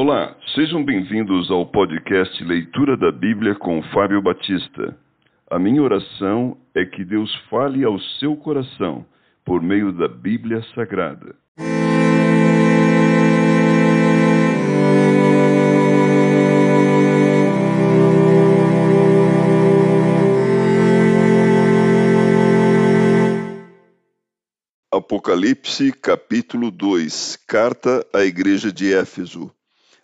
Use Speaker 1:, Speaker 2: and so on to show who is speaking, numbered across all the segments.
Speaker 1: Olá, sejam bem-vindos ao podcast Leitura da Bíblia com Fábio Batista. A minha oração é que Deus fale ao seu coração por meio da Bíblia Sagrada. Apocalipse capítulo 2 Carta à Igreja de Éfeso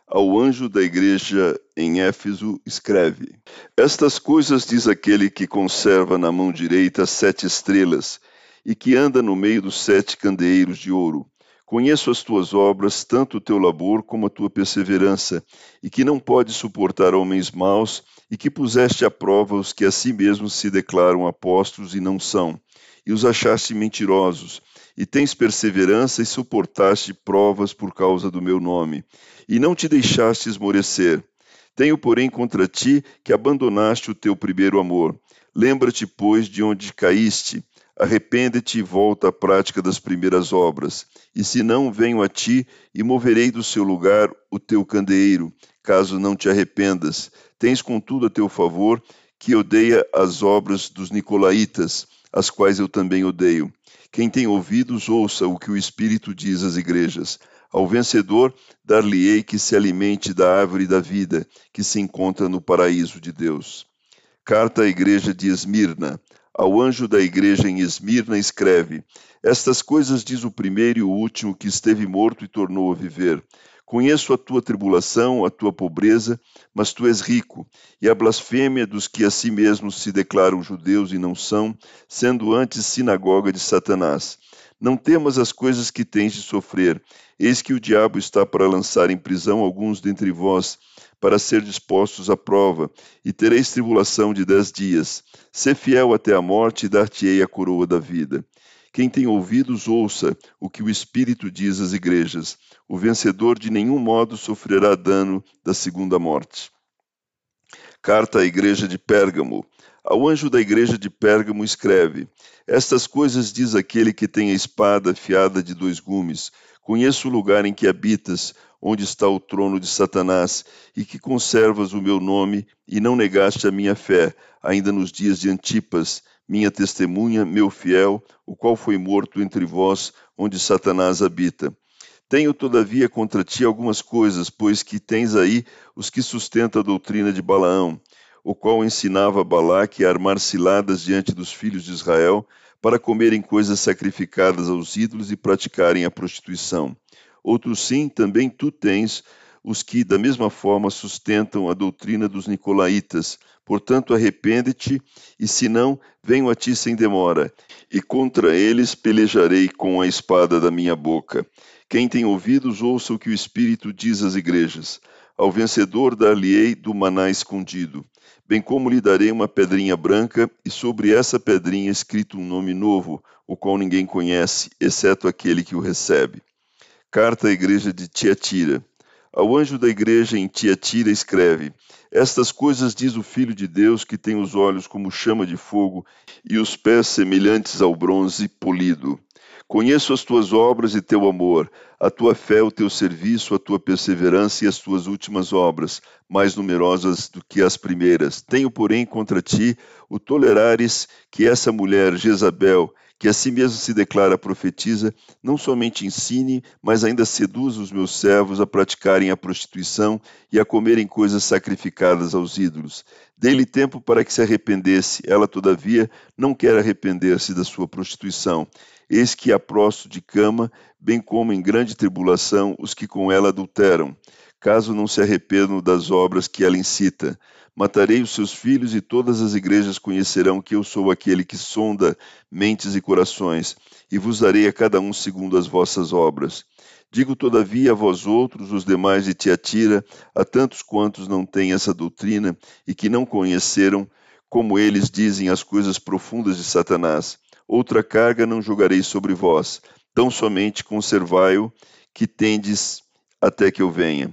Speaker 1: ao anjo da igreja em Éfeso, escreve: Estas coisas diz aquele que conserva na mão direita sete estrelas e que anda no meio dos sete candeeiros de ouro. Conheço as tuas obras, tanto o teu labor como a tua perseverança, e que não podes suportar homens maus, e que puseste à prova os que a si mesmos se declaram apóstolos e não são, e os achaste mentirosos, e tens perseverança e suportaste provas por causa do meu nome, e não te deixaste esmorecer. Tenho, porém, contra ti que abandonaste o teu primeiro amor. Lembra-te, pois, de onde caíste. Arrepende-te e volta à prática das primeiras obras. E se não, venho a ti e moverei do seu lugar o teu candeeiro, caso não te arrependas. Tens, contudo, a teu favor que odeia as obras dos nicolaítas, as quais eu também odeio. Quem tem ouvidos, ouça o que o Espírito diz às igrejas. Ao vencedor, dar-lhe-ei que se alimente da árvore da vida, que se encontra no paraíso de Deus. Carta à Igreja de Esmirna. Ao anjo da igreja em Esmirna escreve: Estas coisas diz o primeiro e o último que esteve morto e tornou a viver. Conheço a tua tribulação, a tua pobreza, mas tu és rico, e a blasfêmia dos que a si mesmos se declaram judeus e não são, sendo antes sinagoga de Satanás. Não temas as coisas que tens de sofrer. Eis que o diabo está para lançar em prisão alguns dentre vós, para ser dispostos à prova, e tereis tribulação de dez dias. Sê fiel até a morte, e dar-te-ei a coroa da vida. Quem tem ouvidos, ouça o que o Espírito diz às igrejas. O vencedor de nenhum modo sofrerá dano da segunda morte. Carta à Igreja de Pérgamo. Ao anjo da igreja de Pérgamo escreve: Estas coisas diz aquele que tem a espada afiada de dois gumes. Conheço o lugar em que habitas, onde está o trono de Satanás, e que conservas o meu nome e não negaste a minha fé, ainda nos dias de Antipas, minha testemunha, meu fiel, o qual foi morto entre vós, onde Satanás habita. Tenho, todavia, contra ti algumas coisas, pois que tens aí os que sustentam a doutrina de Balaão o qual ensinava Balaque a armar ciladas diante dos filhos de Israel para comerem coisas sacrificadas aos ídolos e praticarem a prostituição. Outros sim, também tu tens os que, da mesma forma, sustentam a doutrina dos nicolaítas. Portanto, arrepende-te, e se não, venho a ti sem demora, e contra eles pelejarei com a espada da minha boca. Quem tem ouvidos, ouça o que o Espírito diz às igrejas. Ao vencedor dar-lhe-ei do maná escondido, bem como lhe darei uma pedrinha branca, e sobre essa pedrinha escrito um nome novo, o qual ninguém conhece, exceto aquele que o recebe. Carta à Igreja de Tiatira. Ao anjo da igreja em Tiatira escreve: Estas coisas diz o Filho de Deus, que tem os olhos como chama de fogo e os pés semelhantes ao bronze polido. Conheço as tuas obras e teu amor, a tua fé, o teu serviço, a tua perseverança e as tuas últimas obras, mais numerosas do que as primeiras. Tenho, porém, contra ti o tolerares que essa mulher, Jezabel, que a si mesmo se declara profetiza, não somente ensine, mas ainda seduza os meus servos a praticarem a prostituição e a comerem coisas sacrificadas aos ídolos. Dei-lhe tempo para que se arrependesse, ela, todavia, não quer arrepender-se da sua prostituição. Eis que aprosto de cama, bem como em grande tribulação, os que com ela adulteram, caso não se arrependam das obras que ela incita. Matarei os seus filhos e todas as igrejas conhecerão que eu sou aquele que sonda mentes e corações, e vos darei a cada um segundo as vossas obras. Digo, todavia, a vós outros, os demais de Tiatira, a tantos quantos não têm essa doutrina e que não conheceram, como eles dizem as coisas profundas de Satanás outra carga não jogarei sobre vós, tão somente conservai-o, que tendes até que eu venha.